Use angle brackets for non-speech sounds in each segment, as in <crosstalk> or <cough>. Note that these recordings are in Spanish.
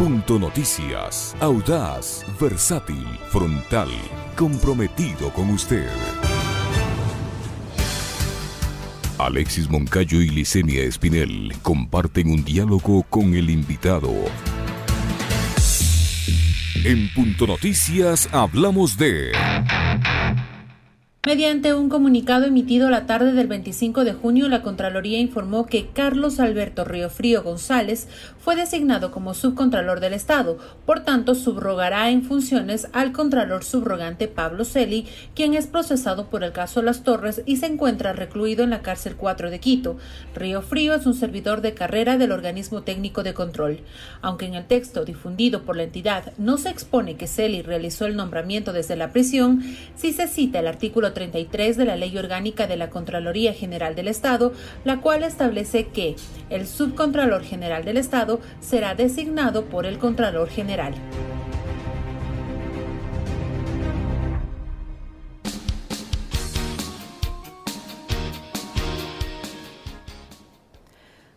Punto Noticias, audaz, versátil, frontal, comprometido con usted. Alexis Moncayo y Licenia Espinel comparten un diálogo con el invitado. En Punto Noticias hablamos de... Mediante un comunicado emitido la tarde del 25 de junio, la Contraloría informó que Carlos Alberto Río González fue designado como subcontralor del Estado, por tanto subrogará en funciones al contralor subrogante Pablo Celi, quien es procesado por el caso Las Torres y se encuentra recluido en la cárcel 4 de Quito. Río Frío es un servidor de carrera del organismo técnico de control. Aunque en el texto difundido por la entidad no se expone que Celi realizó el nombramiento desde la prisión, sí se cita el artículo 33 de la Ley Orgánica de la Contraloría General del Estado, la cual establece que el Subcontralor General del Estado será designado por el Contralor General.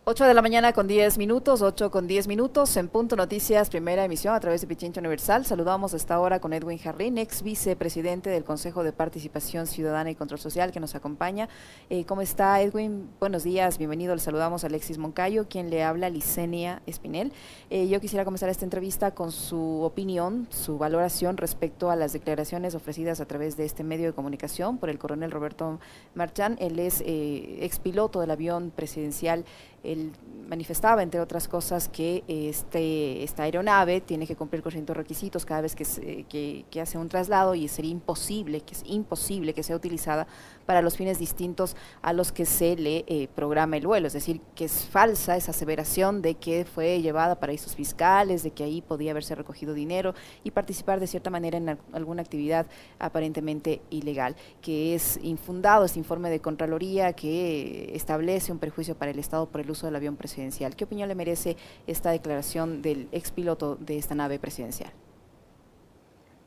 8 de la mañana con 10 minutos, 8 con 10 minutos, en Punto Noticias, primera emisión a través de Pichincha Universal. Saludamos esta hora con Edwin Jarrín, ex vicepresidente del Consejo de Participación Ciudadana y Control Social, que nos acompaña. Eh, ¿Cómo está Edwin? Buenos días, bienvenido. Le saludamos a Alexis Moncayo, quien le habla, Licenia Espinel. Eh, yo quisiera comenzar esta entrevista con su opinión, su valoración respecto a las declaraciones ofrecidas a través de este medio de comunicación por el coronel Roberto Marchán. Él es eh, ex del avión presidencial él manifestaba, entre otras cosas, que este, esta aeronave tiene que cumplir con ciertos requisitos cada vez que, que, hace un traslado y sería imposible, que es imposible que sea utilizada para los fines distintos a los que se le eh, programa el vuelo. Es decir, que es falsa esa aseveración de que fue llevada a paraísos fiscales, de que ahí podía haberse recogido dinero y participar de cierta manera en alguna actividad aparentemente ilegal, que es infundado este informe de Contraloría que establece un perjuicio para el Estado por el uso del avión presidencial. ¿Qué opinión le merece esta declaración del expiloto de esta nave presidencial?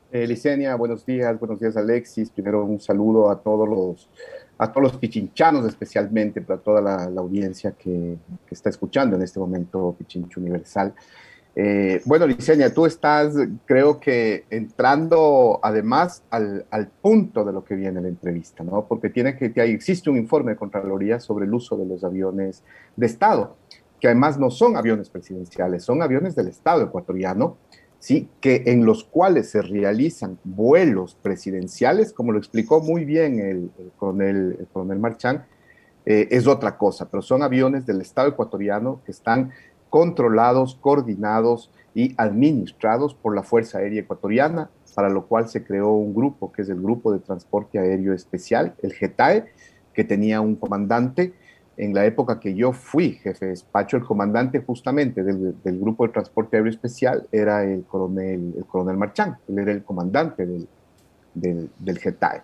Eh, Licenia, buenos días, buenos días Alexis. Primero un saludo a todos los, a todos los pichinchanos especialmente, para toda la, audiencia que, que, está escuchando en este momento Pichincho Universal. Eh, bueno, Licenia, tú estás, creo que entrando además al, al, punto de lo que viene en la entrevista, ¿no? Porque tiene que, existe un informe de Contraloría sobre el uso de los aviones de Estado, que además no son aviones presidenciales, son aviones del Estado ecuatoriano, ¿sí? que en los cuales se realizan vuelos presidenciales, como lo explicó muy bien el, coronel, el coronel Marchán, eh, es otra cosa, pero son aviones del Estado ecuatoriano que están controlados, coordinados y administrados por la Fuerza Aérea Ecuatoriana, para lo cual se creó un grupo, que es el Grupo de Transporte Aéreo Especial, el GETAE, que tenía un comandante en la época que yo fui jefe de despacho, el comandante justamente del, Grupo de Transporte Aéreo Especial era el coronel, el coronel Marchán, él era el comandante del, del, del GETAE.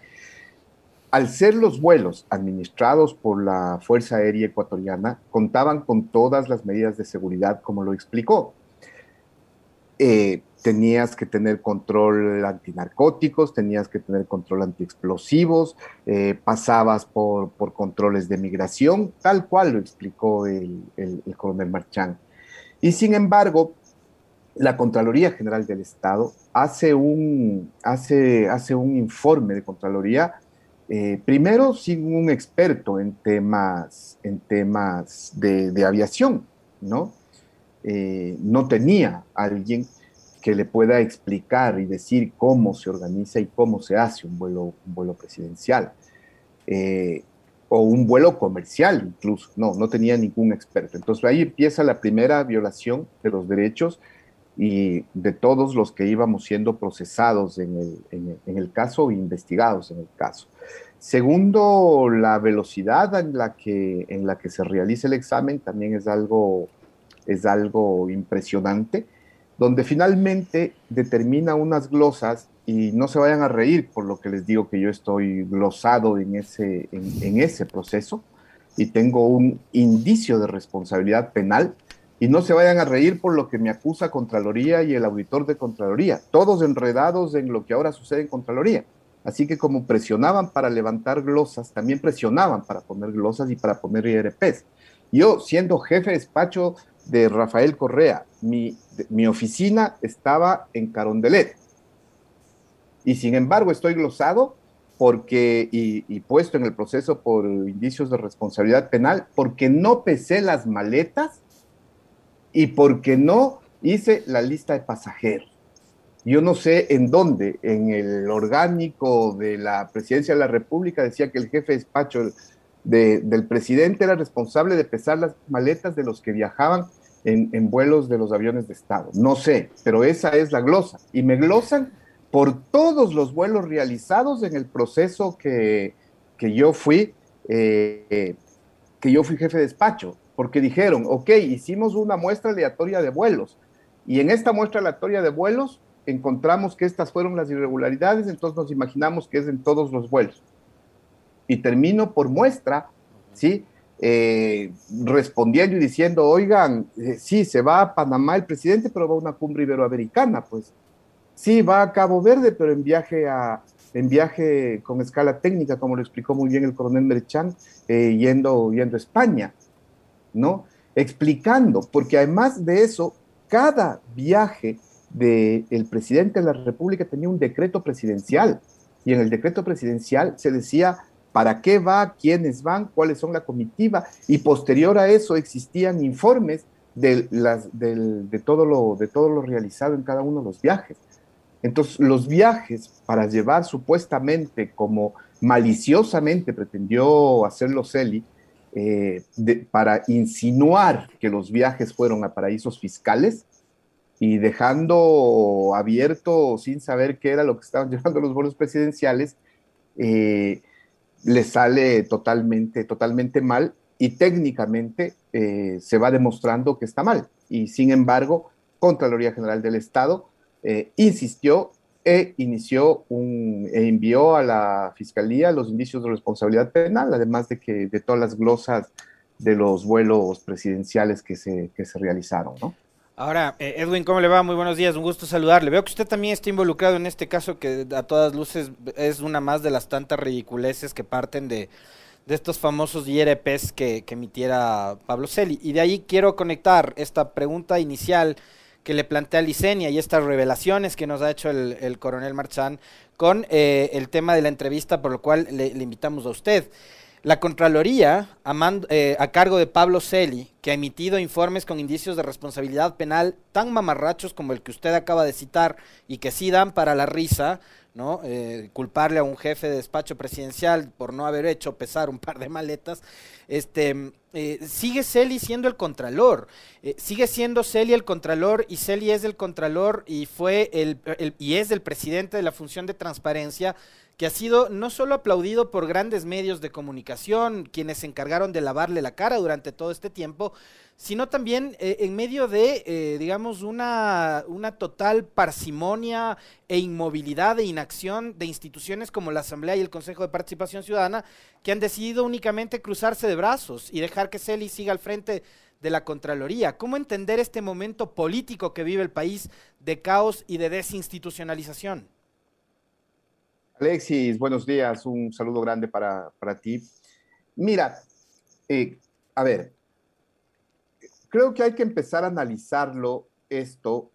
Al ser los vuelos administrados por la Fuerza Aérea Ecuatoriana, contaban con todas las medidas de seguridad, como lo explicó. Eh, tenías que tener control antinarcóticos, tenías que tener control antiexplosivos, eh, pasabas por, por, controles de migración, tal cual lo explicó el, el, coronel Marchán. Y sin embargo, la Contraloría General del Estado hace un, hace, hace un informe de Contraloría, eh, primero sin un experto en temas, en temas de, de aviación, ¿no? Eh, no tenía alguien que le pueda explicar y decir cómo se organiza y cómo se hace un vuelo, un vuelo presidencial. Eh, o un vuelo comercial incluso. No, no tenía ningún experto. Entonces ahí empieza la primera violación de los derechos y de todos los que íbamos siendo procesados en el, en el, caso e investigados en el caso. Segundo, la velocidad en la, que, en la que se realiza el examen también es algo, es algo impresionante donde finalmente determina unas glosas y no se vayan a reír por lo que les digo que yo estoy glosado en ese, en, ese proceso y tengo un indicio de responsabilidad penal y no se vayan a reír por lo que me acusa Contraloría y el auditor de Contraloría, todos enredados en lo que ahora sucede en Contraloría. Así que como presionaban para levantar glosas, también presionaban para poner glosas y para poner IRPs. Yo, siendo jefe de despacho de Rafael Correa. Mi, mi oficina estaba en Carondelet. Y sin embargo estoy glosado porque, y, puesto en el proceso por indicios de responsabilidad penal, porque no pesé las maletas y porque no hice la lista de pasajeros. Yo no sé en dónde, en el orgánico de la presidencia de la República decía que el jefe de despacho del presidente era responsable de pesar las maletas de los que viajaban en, en, vuelos de los aviones de Estado. No sé, pero esa es la glosa. Y me glosan por todos los vuelos realizados en el proceso que, yo fui, eh, que yo fui jefe de despacho, porque dijeron, ok, hicimos una muestra aleatoria de vuelos, y en esta muestra aleatoria de vuelos encontramos que estas fueron las irregularidades, entonces nos imaginamos que es en todos los vuelos. Y termino por muestra, ¿sí? Eh, respondiendo y diciendo, oigan, eh, sí, se va a Panamá el presidente, pero va a una cumbre iberoamericana, pues Sí, va a Cabo Verde, pero en viaje, a, en viaje con escala técnica, como lo explicó muy bien el coronel Merchan, eh, yendo, yendo a España, ¿no? Explicando, porque además de eso, cada viaje del presidente de la República tenía un decreto presidencial, y en el decreto presidencial se decía para qué va, quiénes van, cuáles son la comitiva, y posterior a eso existían informes de, todo lo, realizado en cada uno de los viajes. Entonces, los viajes para llevar supuestamente, como maliciosamente pretendió hacerlo Celi, eh, para insinuar que los viajes fueron a paraísos fiscales y dejando abierto sin saber qué era lo que estaban <laughs> llevando los vuelos presidenciales, eh, le sale totalmente, totalmente mal y técnicamente eh, se va demostrando que está mal. Y sin embargo, Contraloría General del Estado eh, insistió e inició un, e envió a la fiscalía los indicios de responsabilidad penal, además de que de todas las glosas de los vuelos presidenciales que se, que se realizaron, ¿no? Ahora, eh, Edwin, ¿cómo le va? Muy buenos días, un gusto saludarle. Veo que usted también está involucrado en este caso que a todas luces es una más de las tantas ridiculeces que parten de, de estos famosos IRPs que, que emitiera Pablo Celi. Y de ahí quiero conectar esta pregunta inicial que le plantea Licenia y estas revelaciones que nos ha hecho el, coronel Marchán con eh, el tema de la entrevista por lo cual le, invitamos a usted. La Contraloría, a, eh, a, cargo de Pablo Celi, que ha emitido informes con indicios de responsabilidad penal tan mamarrachos como el que usted acaba de citar y que sí dan para la risa, ¿no? Eh, culparle a un jefe de despacho presidencial por no haber hecho pesar un par de maletas, este, eh, sigue Celi siendo el contralor, sigue siendo Celi el contralor y Celi es el contralor y fue el, y es el presidente de la función de transparencia que ha sido no solo aplaudido por grandes medios de comunicación, quienes se encargaron de lavarle la cara durante todo este tiempo, sino también eh, en medio de, eh, digamos, una, una total parsimonia e inmovilidad e inacción de instituciones como la Asamblea y el Consejo de Participación Ciudadana, que han decidido únicamente cruzarse de brazos y dejar que Celi siga al frente de la Contraloría. ¿Cómo entender este momento político que vive el país de caos y de desinstitucionalización? Alexis, buenos días, un saludo grande para, ti. Mira, eh, a ver, creo que hay que empezar a analizarlo esto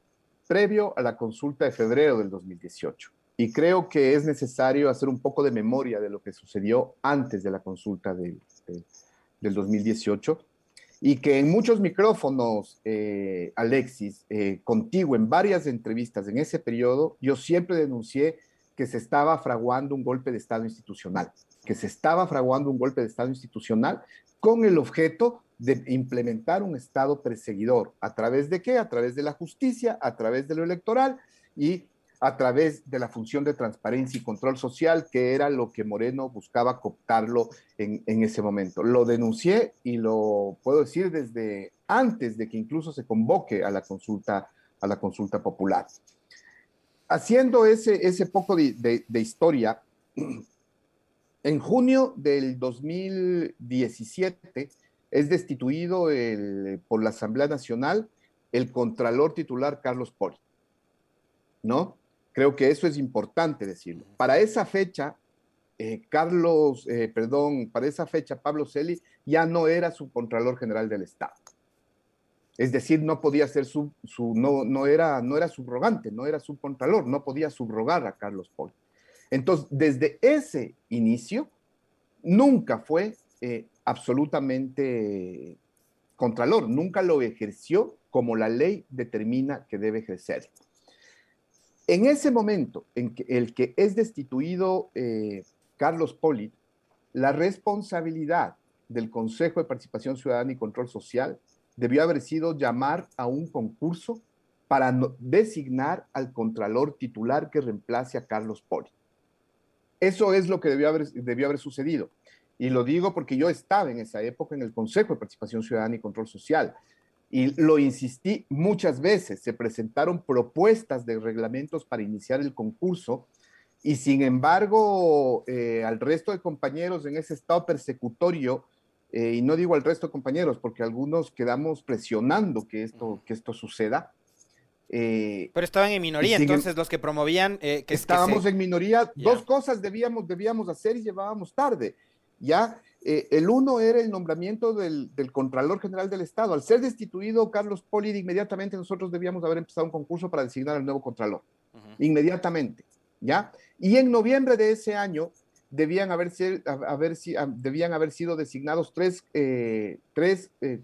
previo a la consulta de febrero del 2018. Y creo que es necesario hacer un poco de memoria de lo que sucedió antes de la consulta del 2018 y que en muchos micrófonos, eh, Alexis, eh, contigo en varias entrevistas en ese periodo, yo siempre denuncié que se estaba fraguando un golpe de Estado institucional, que se estaba fraguando un golpe de Estado institucional con el objeto de implementar un Estado perseguidor. ¿A través de qué? A través de la justicia, a través de lo electoral y a través de la función de transparencia y control social, que era lo que Moreno buscaba cooptarlo en, en, ese momento. Lo denuncié y lo puedo decir desde antes de que incluso se convoque a la consulta, a la consulta popular. Haciendo ese, ese poco de, historia, en junio del 2017, es destituido por la Asamblea Nacional el Contralor titular Carlos Poli. ¿No? Creo que eso es importante decirlo. Para esa fecha, eh, Carlos, eh, perdón, para esa fecha Pablo Celi ya no era su Contralor General del Estado. Es decir, no podía ser su, no, no, era, no era subrogante, no era subcontralor, no podía subrogar a Carlos Poli. Entonces, desde ese inicio, nunca fue eh, absolutamente contralor, nunca lo ejerció como la ley determina que debe ejercer. En ese momento en que el que es destituido eh, Carlos Poli, la responsabilidad del Consejo de Participación Ciudadana y Control Social debió haber sido llamar a un concurso para designar al contralor titular que reemplace a Carlos Poli. Eso es lo que debió haber, sucedido. Y lo digo porque yo estaba en esa época en el Consejo de Participación Ciudadana y Control Social. Y lo insistí muchas veces. Se presentaron propuestas de reglamentos para iniciar el concurso y sin embargo eh, al resto de compañeros en ese estado persecutorio, eh, y no digo al resto de compañeros porque algunos quedamos presionando que esto, que esto suceda, eh, Pero estaban en minoría, entonces los que promovían... que estábamos en minoría, dos cosas debíamos, debíamos hacer y llevábamos tarde. Ya, eh, el uno era el nombramiento del, Contralor General del Estado. Al ser destituido Carlos Poli, inmediatamente nosotros debíamos haber empezado un concurso para designar al nuevo Contralor. Inmediatamente, ¿ya? Y en noviembre de ese año debían haber, haber, debían haber sido designados tres, eh, tres eh,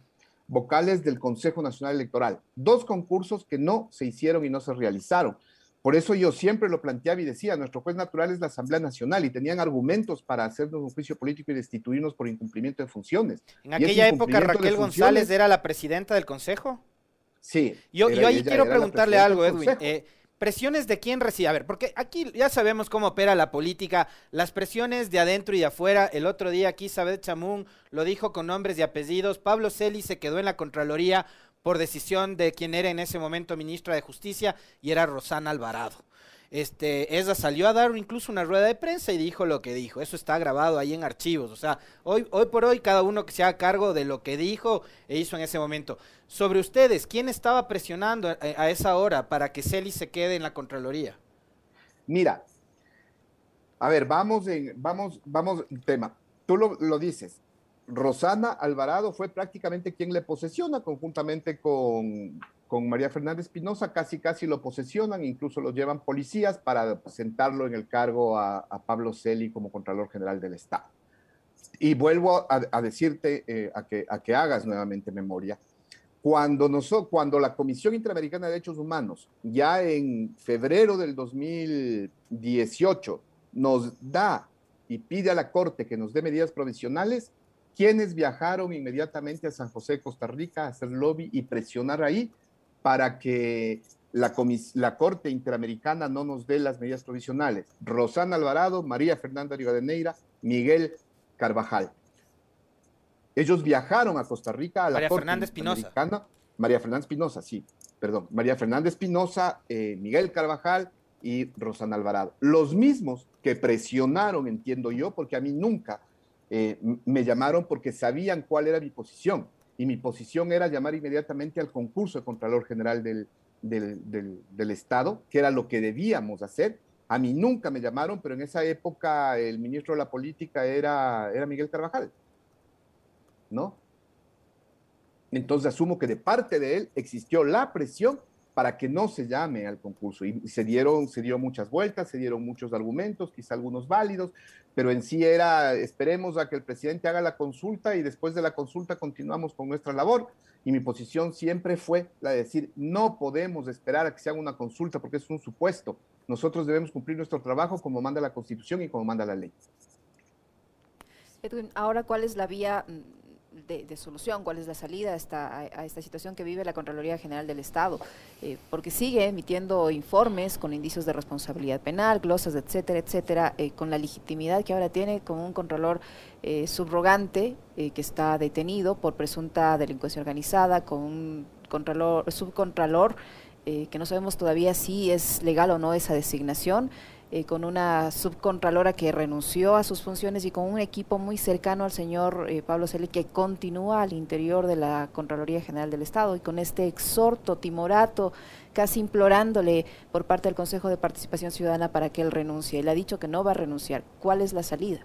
vocales del Consejo Nacional Electoral. Dos concursos que no se hicieron y no se realizaron. Por eso yo siempre lo planteaba y decía, nuestro juez natural es la Asamblea Nacional y tenían argumentos para hacernos un juicio político y destituirnos por incumplimiento de funciones. En aquella época Raquel González era la presidenta del Consejo. Sí. Yo, ahí quiero preguntarle algo, Edwin. Eh, ¿Presiones de quién recibe? A ver, porque aquí ya sabemos cómo opera la política, las presiones de adentro y de afuera. El otro día aquí Sabed Chamún lo dijo con nombres y apellidos. Pablo Celi se quedó en la Contraloría por decisión de quien era en ese momento ministra de Justicia y era Rosana Alvarado. Este, salió a dar incluso una rueda de prensa y dijo lo que dijo. Eso está grabado ahí en archivos. O sea, hoy, hoy por hoy cada uno que se haga cargo de lo que dijo e hizo en ese momento. Sobre ustedes, ¿quién estaba presionando a, esa hora para que Celi se quede en la Contraloría? Mira, a ver, vamos en, vamos, vamos, tema. Tú lo, lo dices. Rosana Alvarado fue prácticamente quien le posesiona conjuntamente con, María Fernández Pinoza, casi casi lo posesionan, incluso lo llevan policías para sentarlo en el cargo a, Pablo Celi como Contralor General del Estado. Y vuelvo a, decirte, eh, a, que, a que hagas nuevamente memoria, cuando, cuando la Comisión Interamericana de Derechos Humanos, ya en febrero del 2018, nos da y pide a la Corte que nos dé medidas provisionales, quienes viajaron inmediatamente a San José, Costa Rica, a hacer lobby y presionar ahí para que la, la Corte Interamericana no nos dé las medidas provisionales. Rosana Alvarado, María Fernanda Rivadeneira, Miguel Carvajal. Ellos viajaron a Costa Rica a la María Corte Fernández Interamericana. María Fernández Pinoza, sí, perdón. María Fernández Pinoza, eh, Miguel Carvajal y Rosana Alvarado. Los mismos que presionaron, entiendo yo, porque a mí nunca eh, me llamaron porque sabían cuál era mi posición. Y mi posición era llamar inmediatamente al concurso de Contralor General del, del, Estado, que era lo que debíamos hacer. A mí nunca me llamaron, pero en esa época el ministro de la Política era, era Miguel Carvajal. ¿No? Entonces asumo que de parte de él existió la presión para que no se llame al concurso. Y se dieron, se muchas vueltas, se dieron muchos argumentos, quizá algunos válidos, pero en sí era, esperemos a que el presidente haga la consulta y después de la consulta continuamos con nuestra labor. Y mi posición siempre fue la de decir, no podemos esperar a que se haga una consulta porque es un supuesto. Nosotros debemos cumplir nuestro trabajo como manda la Constitución y como manda la ley. Edwin, ahora, ¿cuál es la vía de, solución, cuál es la salida a esta, a, esta situación que vive la Contraloría General del Estado, eh, porque sigue emitiendo informes con indicios de responsabilidad penal, glosas, etcétera, etcétera, eh, con la legitimidad que ahora tiene como un controlor eh, subrogante que está detenido por presunta delincuencia organizada, con un contralor, subcontralor que no sabemos todavía si es legal o no esa designación. Eh, con una subcontralora que renunció a sus funciones y con un equipo muy cercano al señor eh, Pablo Celi que continúa al interior de la Contraloría General del Estado y con este exhorto timorato casi implorándole por parte del Consejo de Participación Ciudadana para que él renuncie. Él ha dicho que no va a renunciar. ¿Cuál es la salida?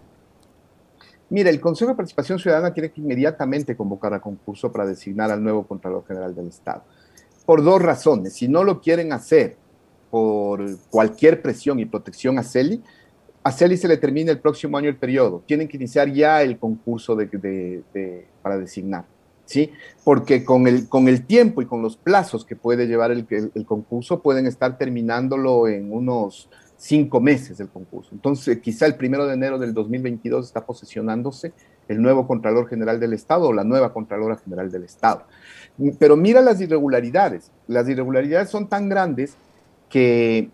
Mire, el Consejo de Participación Ciudadana tiene que inmediatamente convocar a concurso para designar al nuevo Contralor General del Estado. Por dos razones. Si no lo quieren hacer por cualquier presión y protección a CELI, a CELI se le termina el próximo año el periodo. Tienen que iniciar ya el concurso para designar. ¿sí? Porque con el, con el tiempo y con los plazos que puede llevar el, el concurso, pueden estar terminándolo en unos cinco meses del concurso. Entonces, quizá el primero de enero del 2022 está posesionándose el nuevo Contralor General del Estado o la nueva Contralora General del Estado. Pero mira las irregularidades. Las irregularidades son tan grandes que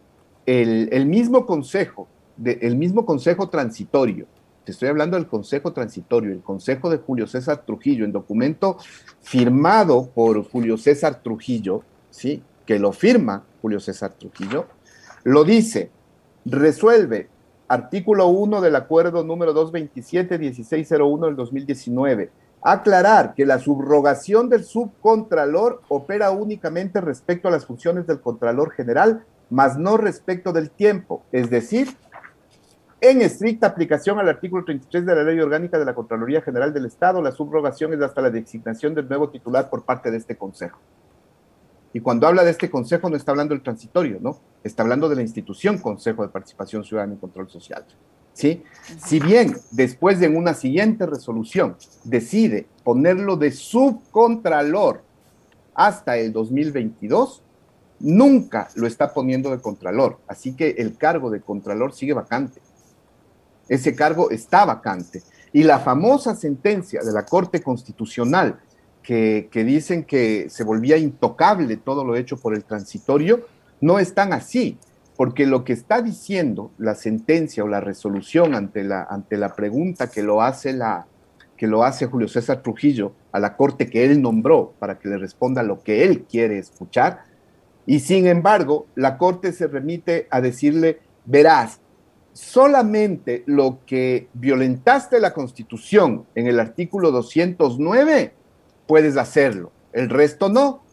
el, mismo consejo, el mismo consejo transitorio, te estoy hablando del consejo transitorio, el consejo de Julio César Trujillo, en documento firmado por Julio César Trujillo, ¿sí? que lo firma Julio César Trujillo, lo dice, resuelve artículo 1 del acuerdo número 227-1601 del 2019. Aclarar que la subrogación del subcontralor opera únicamente respecto a las funciones del contralor general, mas no respecto del tiempo, es decir, en estricta aplicación al artículo 33 de la Ley Orgánica de la Contraloría General del Estado, la subrogación es hasta la designación del nuevo titular por parte de este Consejo. Y cuando habla de este consejo no está hablando del transitorio, ¿no? Está hablando de la institución Consejo de Participación Ciudadana y Control Social. ¿Sí? Si bien después de una siguiente resolución decide ponerlo de subcontralor hasta el 2022, nunca lo está poniendo de contralor. Así que el cargo de contralor sigue vacante. Ese cargo está vacante. Y la famosa sentencia de la Corte Constitucional que, dicen que se volvía intocable todo lo hecho por el transitorio, no están así, porque lo que está diciendo la sentencia o la resolución ante la, ante la pregunta que lo hace la que lo hace Julio César Trujillo a la corte que él nombró para que le responda lo que él quiere escuchar, y sin embargo, la corte se remite a decirle, verás, solamente lo que violentaste la Constitución en el artículo 209 puedes hacerlo, el resto no.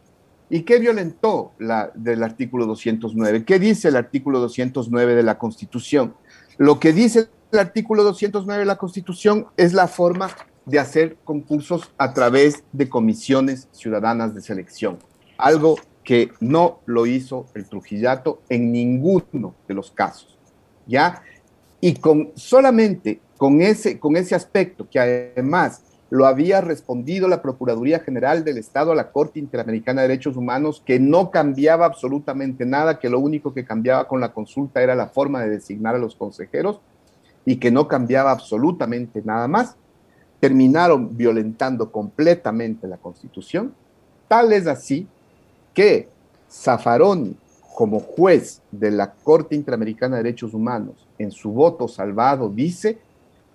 ¿Y qué violentó la, del artículo 209? ¿Qué dice el artículo 209 de la Constitución? Lo que dice el artículo 209 de la Constitución es la forma de hacer concursos a través de comisiones ciudadanas de selección, algo que no lo hizo el Trujillato en ninguno de los casos, ¿ya? Y con solamente con ese, con ese aspecto que además lo había respondido la Procuraduría General del Estado a la Corte Interamericana de Derechos Humanos, que no cambiaba absolutamente nada, que lo único que cambiaba con la consulta era la forma de designar a los consejeros y que no cambiaba absolutamente nada más. Terminaron violentando completamente la Constitución. Tal es así que Zaffaroni, como juez de la Corte Interamericana de Derechos Humanos, en su voto salvado, dice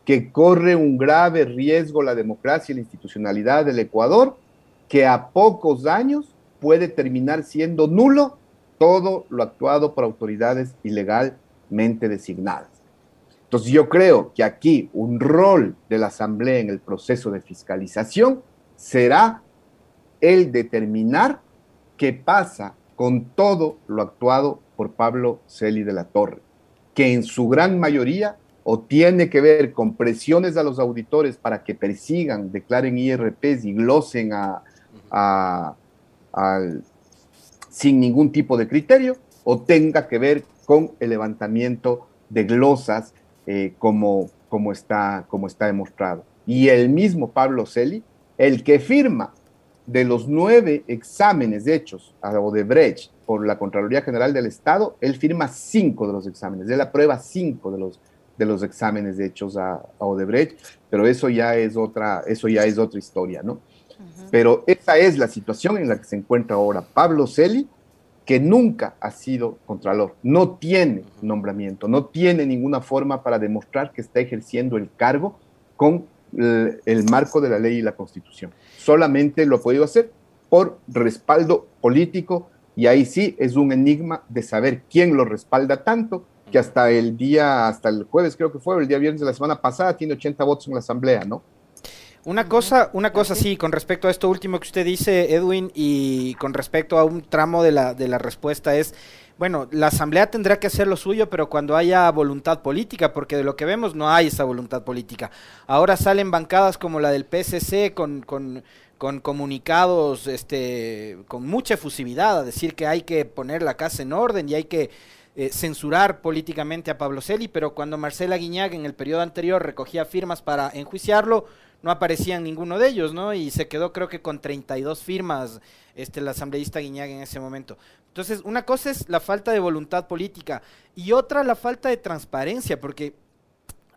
que corre un grave riesgo la democracia y la institucionalidad del Ecuador, que a pocos años puede terminar siendo nulo todo lo actuado por autoridades ilegalmente designadas. Entonces yo creo que aquí un rol de la Asamblea en el proceso de fiscalización será el determinar qué pasa con todo lo actuado por Pablo Celi de la Torre, que en su gran mayoría o tiene que ver con presiones a los auditores para que persigan, declaren IRPs y glosen a, sin ningún tipo de criterio, o tenga que ver con el levantamiento de glosas eh, como, como, está, como está demostrado. Y el mismo Pablo Celi, el que firma de los nueve exámenes hechos a Odebrecht por la Contraloría General del Estado, él firma cinco de los exámenes, él aprueba cinco de los de los exámenes hechos a, Odebrecht, pero eso ya es otra, eso ya es otra historia, ¿no? Pero esa es la situación en la que se encuentra ahora Pablo Celi, que nunca ha sido contralor, no tiene nombramiento, no tiene ninguna forma para demostrar que está ejerciendo el cargo con el, el marco de la ley y la constitución. Solamente lo ha podido hacer por respaldo político y ahí sí es un enigma de saber quién lo respalda tanto que hasta el día, hasta el jueves creo que fue, el día viernes de la semana pasada, tiene 80 votos en la asamblea, ¿no? Una cosa, una cosa sí, con respecto a esto último que usted dice, Edwin, y con respecto a un tramo de la, de la respuesta es, bueno, la Asamblea tendrá que hacer lo suyo, pero cuando haya voluntad política, porque de lo que vemos no hay esa voluntad política. Ahora salen bancadas como la del PSC con, con, con comunicados este, con mucha efusividad a decir que hay que poner la casa en orden y hay que eh, censurar políticamente a Pablo Celi, pero cuando Marcela Guiñaga en el periodo anterior recogía firmas para enjuiciarlo, no aparecía ninguno de ellos, ¿no? Y se quedó creo que con 32 firmas este, el asambleísta Guiñaga en ese momento. Entonces, una cosa es la falta de voluntad política y otra la falta de transparencia, porque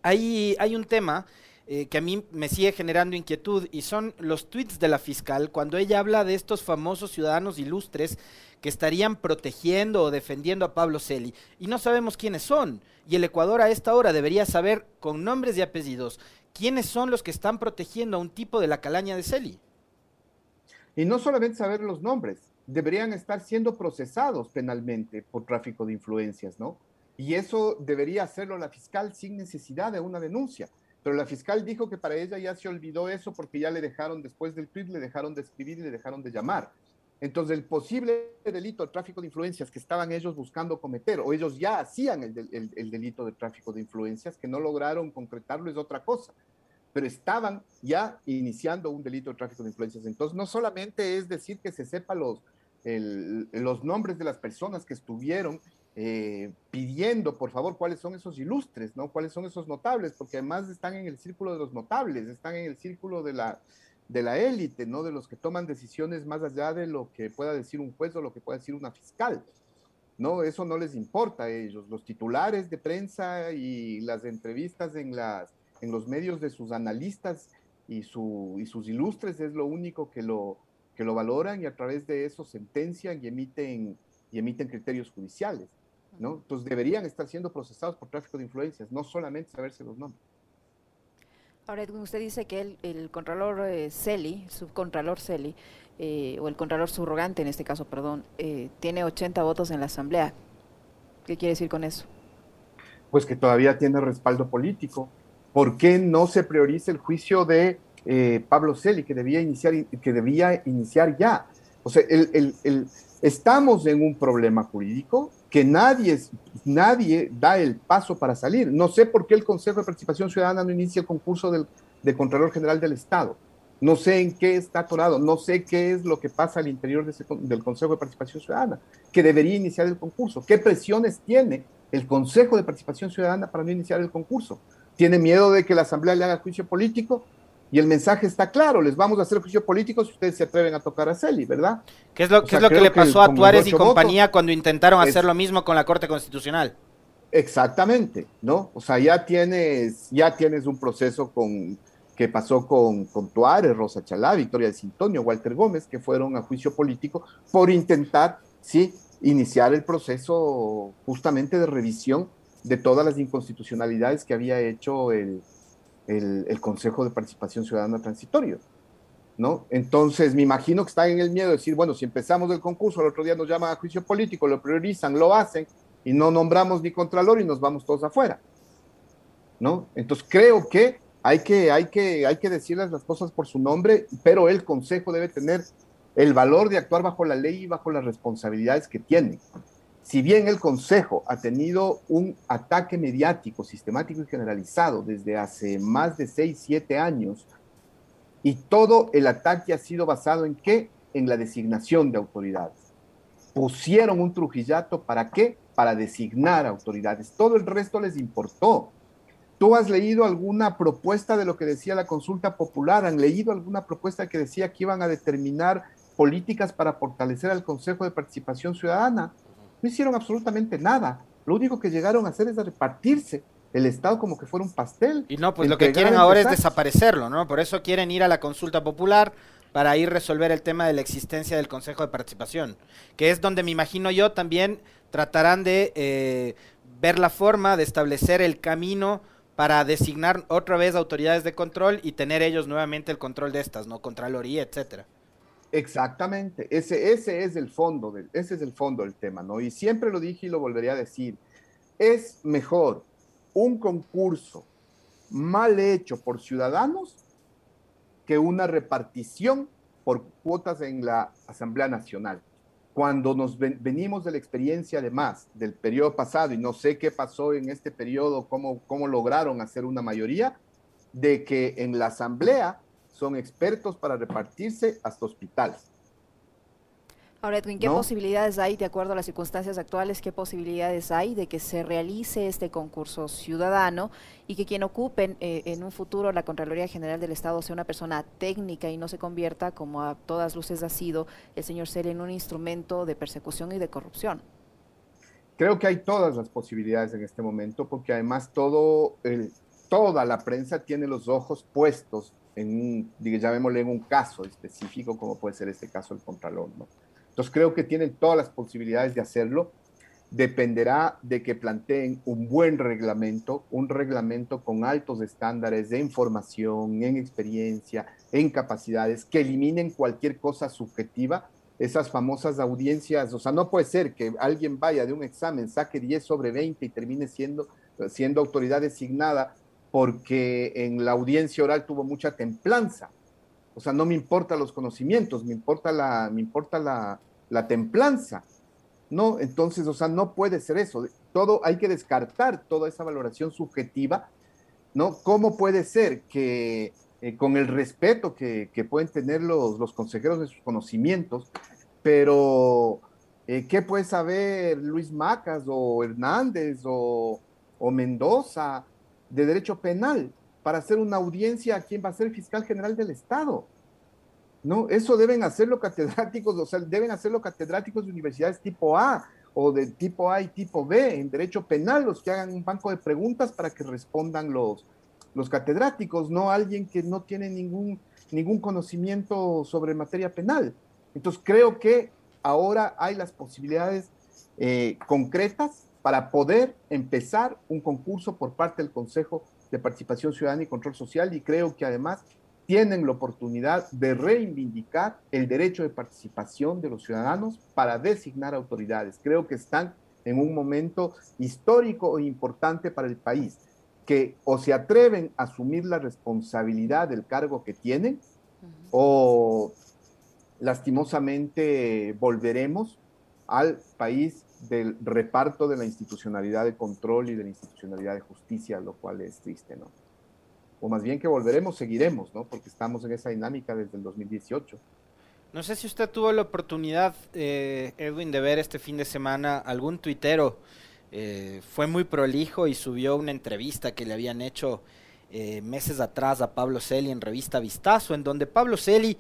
hay, hay un tema eh, que a mí me sigue generando inquietud y son los tweets de la fiscal cuando ella habla de estos famosos ciudadanos ilustres que estarían protegiendo o defendiendo a Pablo Celi y no sabemos quiénes son. Y el Ecuador a esta hora debería saber con nombres y apellidos quiénes son los que están protegiendo a un tipo de la calaña de Celi. Y no solamente saber los nombres, deberían estar siendo procesados penalmente por tráfico de influencias, ¿no? Y eso debería hacerlo la fiscal sin necesidad de una denuncia. Pero la fiscal dijo que para ella ya se olvidó eso porque ya le dejaron, después del tweet, le dejaron de escribir y le dejaron de llamar. Entonces, el posible delito de tráfico de influencias que estaban ellos buscando cometer, o ellos ya hacían el, delito de tráfico de influencias, que no lograron concretarlo, es otra cosa, pero estaban ya iniciando un delito de tráfico de influencias. Entonces, no solamente es decir que se sepa los, los nombres de las personas que estuvieron eh, pidiendo, por favor, cuáles son esos ilustres, ¿no? Cuáles son esos notables, porque además están en el círculo de los notables, están en el círculo de la de la élite, ¿no? De los que toman decisiones más allá de lo que pueda decir un juez o lo que pueda decir una fiscal. No, eso no les importa a ellos. Los titulares de prensa y las entrevistas en, las, en los medios de sus analistas y, su, y sus ilustres es lo único que lo, que lo valoran y a través de eso sentencian y emiten, y emiten criterios judiciales. ¿no? Entonces deberían estar siendo procesados por tráfico de influencias, no solamente saberse los nombres. Ahora, Edwin, usted dice que el, el Contralor eh, Celi, subcontralor Celi, eh, o el Contralor subrogante en este caso, perdón, eh, tiene 80 votos en la Asamblea. ¿Qué quiere decir con eso? Pues que todavía tiene respaldo político. ¿Por qué no se prioriza el juicio de Pablo Celi, que debía iniciar, que debía iniciar ya? O sea, el, el, estamos en un problema jurídico que nadie, nadie da el paso para salir. No sé por qué el Consejo de Participación Ciudadana no inicia el concurso del, Contralor General del Estado. No sé en qué está atorado, no sé qué es lo que pasa al interior del Consejo de Participación Ciudadana, que debería iniciar el concurso. ¿Qué presiones tiene el Consejo de Participación Ciudadana para no iniciar el concurso? ¿Tiene miedo de que la Asamblea le haga juicio político? Y el mensaje está claro, les vamos a hacer juicio político si ustedes se atreven a tocar a Celi, ¿verdad? ¿Qué es lo, es lo que le pasó a Tuárez y compañía cuando intentaron hacer lo mismo con la Corte Constitucional? Exactamente, ¿no? O sea, ya tienes, ya tienes un proceso con, que pasó con, con Tuárez, Rosa Chalá, Victoria de Sintonio, Walter Gómez, que fueron a juicio político por intentar, sí, iniciar el proceso justamente de revisión de todas las inconstitucionalidades que había hecho el, el, Consejo de Participación Ciudadana Transitorio. ¿No? Entonces, me imagino que está en el miedo de decir, bueno, si empezamos el concurso, el otro día nos llaman a juicio político, lo priorizan, lo hacen, y no nombramos ni contralor y nos vamos todos afuera. ¿No? Entonces, creo que hay que, hay que, hay que decirles las cosas por su nombre, pero el Consejo debe tener el valor de actuar bajo la ley y bajo las responsabilidades que tiene si bien el Consejo ha tenido un ataque mediático sistemático y generalizado desde hace más de 6, 7 años, y todo el ataque ha sido basado en qué? En la designación de autoridades. Pusieron un trujillato para qué? Para designar autoridades. Todo el resto les importó. ¿Tú has leído alguna propuesta de lo que decía la consulta popular? ¿Han leído alguna propuesta que decía que iban a determinar políticas para fortalecer al Consejo de Participación Ciudadana? No hicieron absolutamente nada. Lo único que llegaron a hacer es a repartirse el Estado como que fuera un pastel. Y no, pues lo que quieren ahora es desaparecerlo, ¿no? Por eso quieren ir a la consulta popular para ir resolver el tema de la existencia del Consejo de Participación, que es donde me imagino yo también tratarán de eh, ver la forma de establecer el camino para designar otra vez autoridades de control y tener ellos nuevamente el control de estas, ¿no? Contraloría, etcétera. Exactamente, ese, es el fondo del, ese es el fondo del tema, ¿no? Y siempre lo dije y lo volvería a decir, es mejor un concurso mal hecho por ciudadanos que una repartición por cuotas en la Asamblea Nacional. cuando nos venimos de la experiencia además del periodo pasado, y no sé qué pasó en este periodo, cómo, cómo lograron hacer una mayoría, de que en la asamblea son expertos para repartirse hasta hospitales. Ahora, Edwin, ¿qué posibilidades hay, de acuerdo a las circunstancias actuales, qué posibilidades hay de que se realice este concurso ciudadano y que quien ocupe eh, en un futuro la Contraloría General del Estado sea una persona técnica y no se convierta, como a todas luces ha sido el señor Celi, en un instrumento de persecución y de corrupción? Creo que hay todas las posibilidades en este momento, porque además todo el, toda la prensa tiene los ojos puestos en llamémosle en un caso específico, como puede ser este caso del Contralor, ¿no? Entonces creo que tienen todas las posibilidades de hacerlo. Dependerá de que planteen un buen reglamento, un reglamento con altos estándares de información, en experiencia, en capacidades, que eliminen cualquier cosa subjetiva, esas famosas audiencias. O sea, no puede ser que alguien vaya de un examen, saque 10 sobre 20 y termine siendo, siendo autoridad designada porque en la audiencia oral tuvo mucha templanza o sea, no me importa los conocimientos, me importa la, me importa la, templanza. No, entonces, o sea, no puede ser eso. Todo hay que descartar toda esa valoración subjetiva, ¿no? ¿Cómo puede ser que eh, con el respeto que, pueden tener los, consejeros de sus conocimientos, pero eh, ¿qué puede saber Luis Macas o Hernández o Mendoza de derecho penal? para hacer una audiencia a quien va a ser fiscal general del Estado. No, eso deben hacerlo catedráticos, o sea, deben hacerlo catedráticos de universidades tipo A o de tipo A y tipo B en derecho penal, los que hagan un banco de preguntas para que respondan los, los catedráticos, no alguien que no tiene ningún, ningún conocimiento sobre materia penal. Entonces creo que ahora hay las posibilidades eh, concretas para poder empezar un concurso por parte del Consejo de Participación Ciudadana y Control Social y creo que además tienen la oportunidad de reivindicar el derecho de participación de los ciudadanos para designar autoridades. Creo que están en un momento histórico e importante para el país, que o se atreven a asumir la responsabilidad del cargo que tienen o lastimosamente volveremos al país del reparto de la institucionalidad de control y de la institucionalidad de justicia, lo cual es triste, ¿no? O más bien que volveremos, seguiremos, ¿no? Porque estamos en esa dinámica desde el 2018. No sé si usted tuvo la oportunidad, eh, Edwin, de ver este fin de semana algún tuitero. Eh, fue muy prolijo y subió una entrevista que le habían hecho eh, meses atrás a Pablo Celi en revista Vistazo, en donde Pablo Celi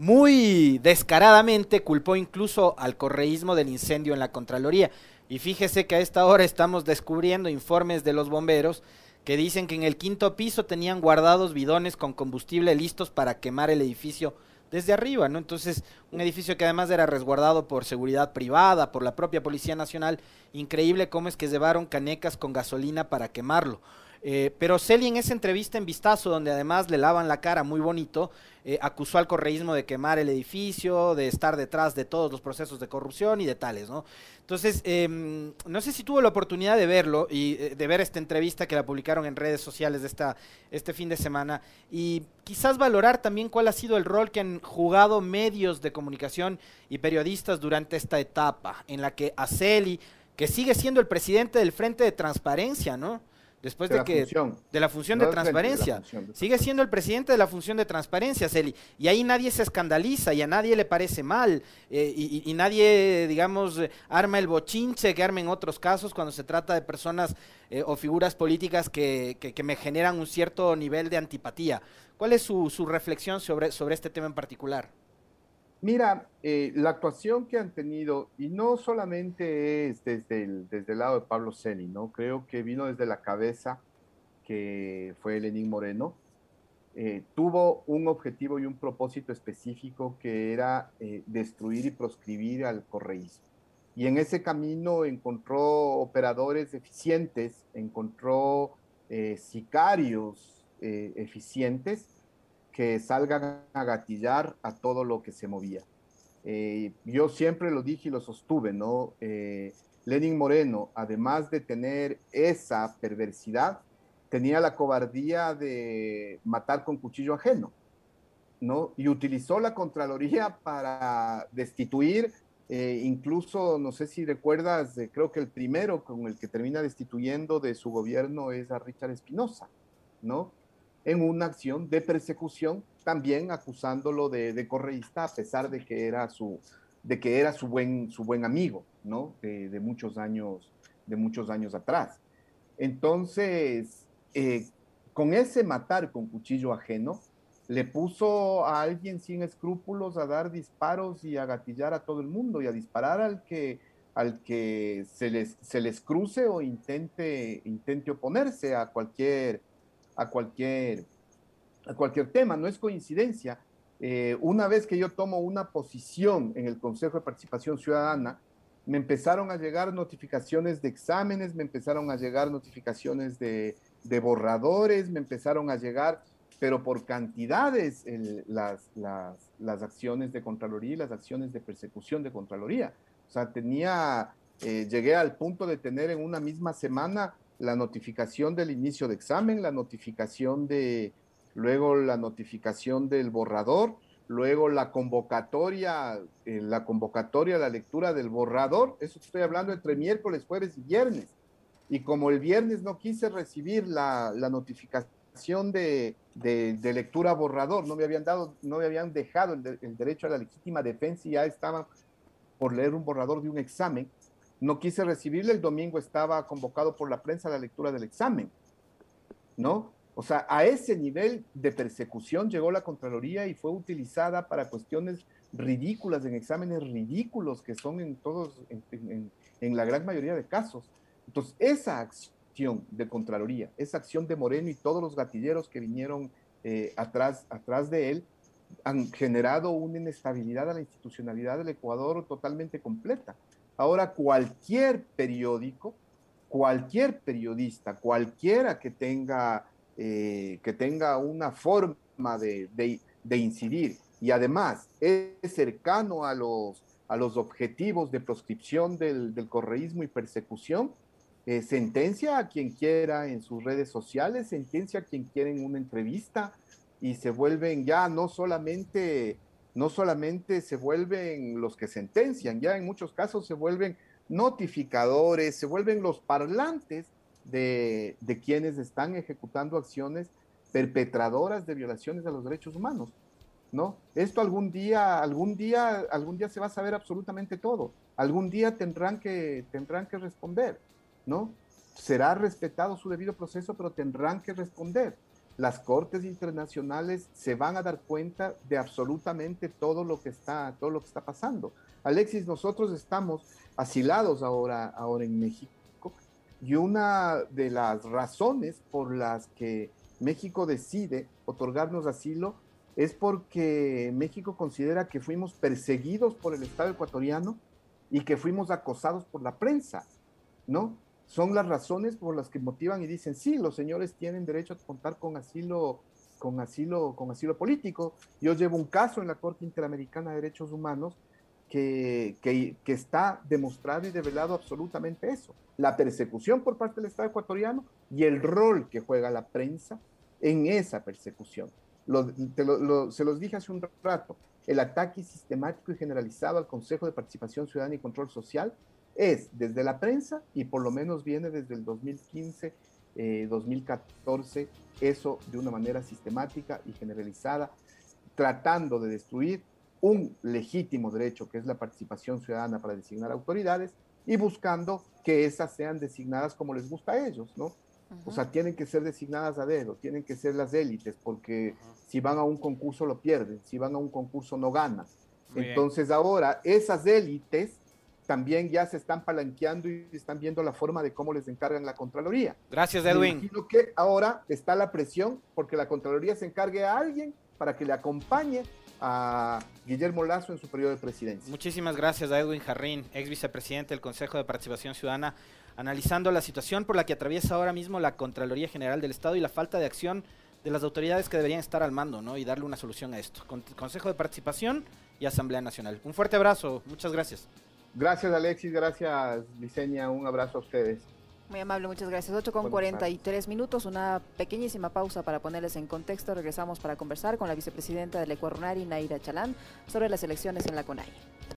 muy descaradamente culpó incluso al correísmo del incendio en la Contraloría. Y fíjese que a esta hora estamos descubriendo informes de los bomberos que dicen que en el quinto piso tenían guardados bidones con combustible listos para quemar el edificio desde arriba, ¿no? Entonces, un edificio que además era resguardado por seguridad privada, por la propia Policía Nacional, increíble cómo es que llevaron canecas con gasolina para quemarlo. Eh, pero Celi en esa entrevista en Vistazo, donde además le lavan la cara muy bonito, eh, acusó al correísmo de quemar el edificio, de estar detrás de todos los procesos de corrupción y de tales, ¿no? Entonces, em, no sé si tuvo la oportunidad de verlo y eh, de ver esta entrevista que la publicaron en redes sociales de esta, este fin de semana y quizás valorar también cuál ha sido el rol que han jugado medios de comunicación y periodistas durante esta etapa en la que a Celi, que sigue siendo el presidente del Frente de Transparencia, ¿no? Después de, que de la función de transparencia. Sigue siendo el presidente de la función de transparencia, Celi. Y ahí nadie se escandaliza y a nadie le parece mal. Eh, y, nadie, digamos, arma el bochinche que arma en otros casos cuando se trata de personas eh, o figuras políticas que, que, me generan un cierto nivel de antipatía. ¿Cuál es su, su reflexión sobre, sobre este tema en particular? Mira, eh, la actuación que han tenido, y no solamente es desde el, desde el lado de Pablo Ceni, ¿no? Creo que vino desde la cabeza, que fue Lenín Moreno, eh, tuvo un objetivo y un propósito específico que era eh, destruir y proscribir al correísmo. Y en ese camino encontró operadores eficientes, encontró sicarios eficientes que salgan a gatillar a todo lo que se movía. Eh, yo siempre lo dije y lo sostuve, ¿no? Eh, Lenin Moreno, además de tener esa perversidad, tenía la cobardía de matar con cuchillo ajeno, ¿no? Y utilizó la Contraloría para destituir Eh, incluso, no sé si recuerdas, creo que el primero con el que termina destituyendo de su gobierno es a Richard Espinosa, ¿no? En una acción de persecución, también acusándolo de, de, correísta, a pesar de que era su, de que era su, buen, su buen amigo, ¿no? De, muchos años, de muchos años atrás. Entonces, eh, con ese matar con cuchillo ajeno, le puso a alguien sin escrúpulos a dar disparos y a gatillar a todo el mundo y a disparar al que, al que se, les, se les cruce o intente, intente oponerse a cualquier, a, cualquier, a cualquier tema. No es coincidencia. Eh, una vez que yo tomo una posición en el Consejo de Participación Ciudadana, me empezaron a llegar notificaciones de exámenes, me empezaron a llegar notificaciones de, de borradores, me empezaron a llegar pero por cantidades las, las, acciones de Contraloría y las acciones de persecución de Contraloría. O sea, tenía, eh, llegué al punto de tener en una misma semana la notificación del inicio de examen, la notificación de, luego la notificación del borrador, luego la convocatoria, eh, la convocatoria, la lectura del borrador, eso estoy hablando entre miércoles, jueves y viernes. Y como el viernes no quise recibir la, la notificación, de, de, lectura borrador, no me habían dado, no me habían dejado el, derecho a la legítima defensa y ya estaban por leer un borrador de un examen. No quise recibirle, el domingo estaba convocado por la prensa a la lectura del examen, ¿no? O sea, a ese nivel de persecución llegó la Contraloría y fue utilizada para cuestiones ridículas, en exámenes ridículos que son en todos, en, la gran mayoría de casos. Entonces, esa acción de Contraloría, esa acción de Moreno y todos los gatilleros que vinieron eh, atrás, atrás de él, han generado una inestabilidad a la institucionalidad del Ecuador totalmente completa. Ahora cualquier periódico, cualquier periodista, cualquiera que tenga, eh, que tenga una forma de, incidir y además es cercano a los, a los objetivos de proscripción del, del correísmo y persecución, eh, sentencia a quien quiera en sus redes sociales, sentencia a quien quiera en una entrevista y se vuelven ya no solamente, no solamente se vuelven los que sentencian, ya en muchos casos se vuelven notificadores, se vuelven los parlantes de, quienes están ejecutando acciones perpetradoras de violaciones de los derechos humanos. ¿No? Esto algún día, algún día, algún día se va a saber absolutamente todo. Algún día tendrán que, tendrán que responder. ¿no? Será respetado su debido proceso, pero tendrán que responder. Las cortes internacionales se van a dar cuenta de absolutamente todo lo que está, todo lo que está pasando. Alexis, nosotros estamos asilados ahora, ahora en México y una de las razones por las que México decide otorgarnos asilo es porque México considera que fuimos perseguidos por el Estado ecuatoriano y que fuimos acosados por la prensa, ¿no? Son las razones por las que motivan y dicen, sí, los señores tienen derecho a contar con asilo, con asilo, con asilo político. Yo llevo un caso en la Corte Interamericana de Derechos Humanos que, que, que, está demostrado y develado absolutamente eso, la persecución por parte del Estado ecuatoriano y el rol que juega la prensa en esa persecución. se los dije hace un rato, el ataque sistemático y generalizado al Consejo de Participación Ciudadana y Control Social es desde la prensa y por lo menos viene desde el 2015, 2014, eh, eso de una manera sistemática y generalizada, tratando de destruir un legítimo derecho que es la participación ciudadana para designar autoridades y buscando que esas sean designadas como les gusta a ellos, ¿no? O sea, tienen que ser designadas a dedo, tienen que ser las élites, porque si van a un concurso lo pierden, si van a un concurso no ganan. Entonces ahora esas élites también ya se están palanqueando y están viendo la forma de cómo les encargan la Contraloría. Gracias, Edwin. imagino que ahora está la presión porque la Contraloría se encargue a alguien para que le acompañe a Guillermo Lazo en su periodo de presidencia. Muchísimas gracias a Edwin Jarrín, ex vicepresidente del Consejo de Participación Ciudadana, analizando la situación por la que atraviesa ahora mismo la Contraloría General del Estado y la falta de acción de las autoridades que deberían estar al mando, ¿no? Y darle una solución a esto. Consejo de Participación y Asamblea Nacional. Un fuerte abrazo, muchas gracias. Gracias Alexis, gracias Liceña, un abrazo a ustedes. Muy amable, muchas gracias. 8 con 43 minutos, una pequeñísima pausa para ponerles en contexto. Regresamos para conversar con la vicepresidenta del Ecuador, Naira Chalán, sobre las elecciones en la CONAI.